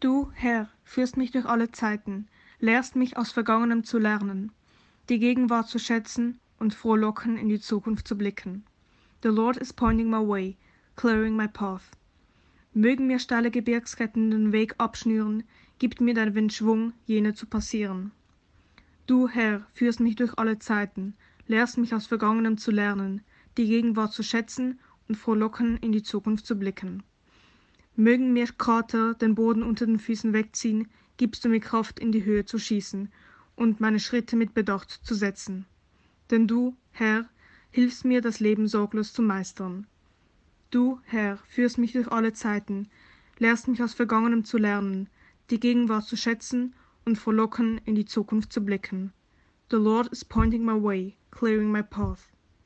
Du, Herr, führst mich durch alle Zeiten, lehrst mich aus Vergangenem zu lernen, die Gegenwart zu schätzen und frohlocken in die Zukunft zu blicken. The Lord is pointing my way, clearing my path. Mögen mir steile Gebirgsketten den Weg abschnüren, gibt mir dein Wind Schwung, jene zu passieren. Du, Herr, führst mich durch alle Zeiten, lehrst mich aus Vergangenem zu lernen, die Gegenwart zu schätzen und frohlocken in die Zukunft zu blicken. Mögen mir Krater den Boden unter den Füßen wegziehen, gibst du mir Kraft, in die Höhe zu schießen und meine Schritte mit Bedacht zu setzen. Denn du, Herr, hilfst mir, das Leben sorglos zu meistern. Du, Herr, führst mich durch alle Zeiten, lehrst mich aus Vergangenem zu lernen, die Gegenwart zu schätzen und frohlocken in die Zukunft zu blicken. The Lord is pointing my way, clearing my path.